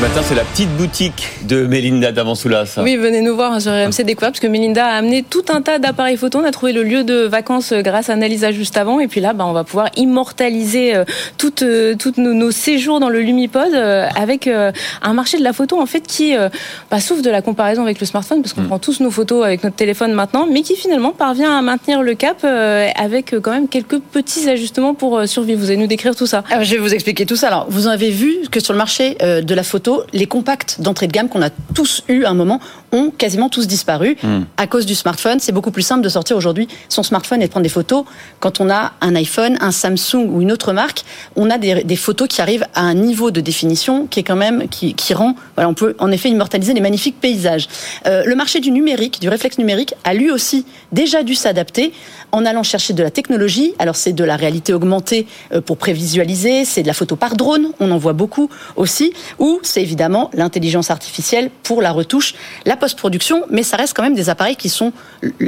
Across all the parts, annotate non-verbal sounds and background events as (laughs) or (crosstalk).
Ce matin, c'est la petite boutique de Mélinda Davansoulas. Oui, venez nous voir sur RMC Découverte, parce que Mélinda a amené tout un tas d'appareils photo. On a trouvé le lieu de vacances grâce à Annalisa juste avant. Et puis là, bah, on va pouvoir immortaliser euh, toutes, euh, toutes nos, nos séjours dans le Lumipod euh, avec euh, un marché de la photo, en fait, qui euh, bah, souffre de la comparaison avec le smartphone, parce qu'on prend tous nos photos avec notre téléphone maintenant, mais qui finalement parvient à maintenir le cap euh, avec euh, quand même quelques petits ajustements pour euh, survivre. Vous allez nous décrire tout ça. Alors, je vais vous expliquer tout ça. Alors, vous avez vu que sur le marché euh, de la photo, les compacts d'entrée de gamme qu'on a tous eu à un moment ont quasiment tous disparu à cause du smartphone. C'est beaucoup plus simple de sortir aujourd'hui son smartphone et de prendre des photos. Quand on a un iPhone, un Samsung ou une autre marque, on a des, des photos qui arrivent à un niveau de définition qui est quand même qui, qui rend. Voilà, on peut en effet immortaliser les magnifiques paysages. Euh, le marché du numérique, du réflexe numérique, a lui aussi déjà dû s'adapter en allant chercher de la technologie. Alors c'est de la réalité augmentée euh, pour prévisualiser, c'est de la photo par drone, on en voit beaucoup aussi, ou c'est évidemment l'intelligence artificielle pour la retouche, la post-production, mais ça reste quand même des appareils qui sont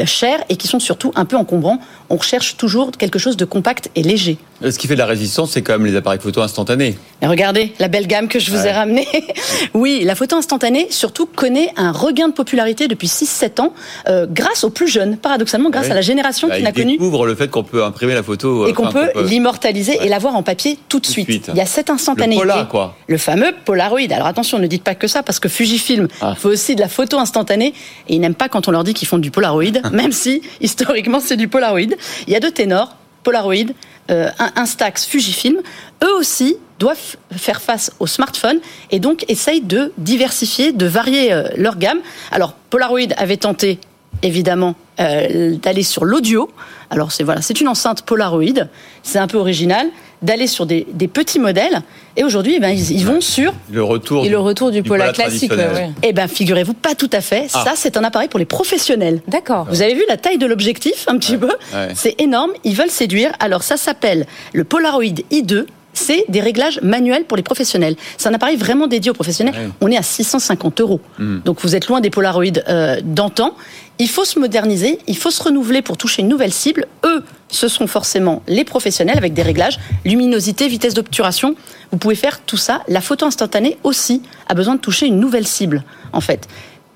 chers et qui sont surtout un peu encombrants. On recherche toujours quelque chose de compact et léger. Ce qui fait de la résistance, c'est quand même les appareils photo instantanés. Mais regardez la belle gamme que je vous ai ramenée. (laughs) oui, la photo instantanée, surtout, connaît un regain de popularité depuis 6-7 ans, euh, grâce aux plus jeunes, paradoxalement, grâce Ouais. à la génération Bah, qui n'a connu découvrent le fait qu'on peut imprimer la photo. euh, et qu'on enfin, peut l'immortaliser Ouais. et l'avoir en papier tout de Tout suite. suite. Il y a cette Le instantanéité. polar, quoi. Le fameux Polaroid. Alors attention, ne dites pas que ça, parce que Fujifilm Ah. fait aussi de la photo instantanée, et ils n'aiment pas quand on leur dit qu'ils font du Polaroid, (laughs) même si, historiquement, c'est du Polaroid. Il y a deux ténors, Polaroid, euh, Instax, Fujifilm. Eux aussi doivent faire face au smartphone et donc essayent de diversifier, de varier euh, leur gamme. Alors, Polaroid avait tenté évidemment euh, d'aller sur l'audio. Alors c'est voilà, c'est une enceinte Polaroid, c'est un peu original, d'aller sur des, des petits modèles. Et aujourd'hui, eh ben, ils, ils vont sur Le retour. Et le retour du Polar Polar classique. ouais, eh ben, figurez-vous, pas tout à fait. Ah. Ça, c'est un appareil pour les professionnels. D'accord. Vous avez vu la taille de l'objectif, un petit peu ouais. C'est énorme. Ils veulent séduire. Alors, ça s'appelle le Polaroid i2. C'est des réglages manuels pour les professionnels. C'est un appareil vraiment dédié aux professionnels. Ouais. On est à 650 euros. Donc, vous êtes loin des Polaroid euh, d'antan. Il faut se moderniser, il faut se renouveler pour toucher une nouvelle cible. Eux, ce sont forcément les professionnels avec des réglages, luminosité, vitesse d'obturation. Vous pouvez faire tout ça. La photo instantanée aussi a besoin de toucher une nouvelle cible, en fait.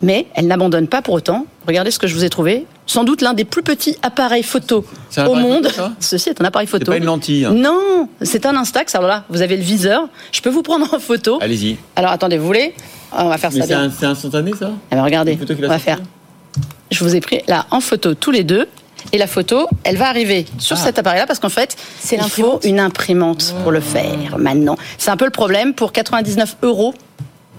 Mais elle n'abandonne pas pour autant. Regardez ce que je vous ai trouvé. Sans doute l'un des plus petits appareils photo C'est au appareil monde. photo, (laughs) Ceci est un appareil C'est photo. pas une lentille. hein. Non, c'est un Instax. Alors là, vous avez le viseur. Je peux vous prendre en photo. Allez-y. Alors attendez, vous voulez? On va faire Mais ça c'est bien. un- c'est instantané, ça? Alors regardez, Une photo qu'il a on va faire. Je vous ai pris là en photo tous les deux. Et la photo, elle va arriver sur Ah. cet appareil-là parce qu'en fait, C'est il faut l'imprimante. une imprimante pour le faire maintenant. C'est un peu le problème. Pour 99 euros,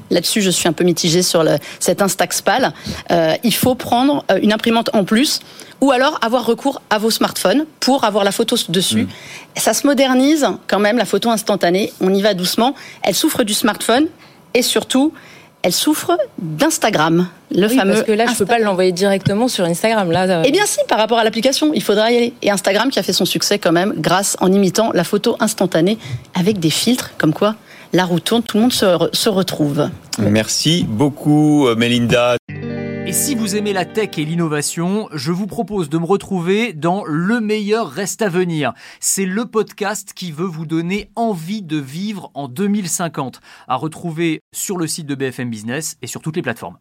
là-dessus, je suis un peu mitigée sur le, cet Instax PAL. Euh, il faut prendre euh, une imprimante en plus ou alors avoir recours à vos smartphones pour avoir la photo dessus. Mm. Ça se modernise quand même, la photo instantanée. On y va doucement. Elle souffre du smartphone et surtout, elle souffre d'Instagram, le Oui, fameux. parce que là, je peux Insta- pas l'envoyer directement sur Instagram. Là, euh, eh bien si, par rapport à l'application, il faudra y aller. Et Instagram qui a fait son succès quand même grâce en imitant la photo instantanée avec des filtres comme quoi la roue tourne, tout le monde se, re- se retrouve. Merci beaucoup, euh, Mélinda. Et si vous aimez la tech et l'innovation, je vous propose de me retrouver dans Le meilleur reste à venir. C'est le podcast qui veut vous donner envie de vivre en 2050, à retrouver sur le site de BFM Business et sur toutes les plateformes.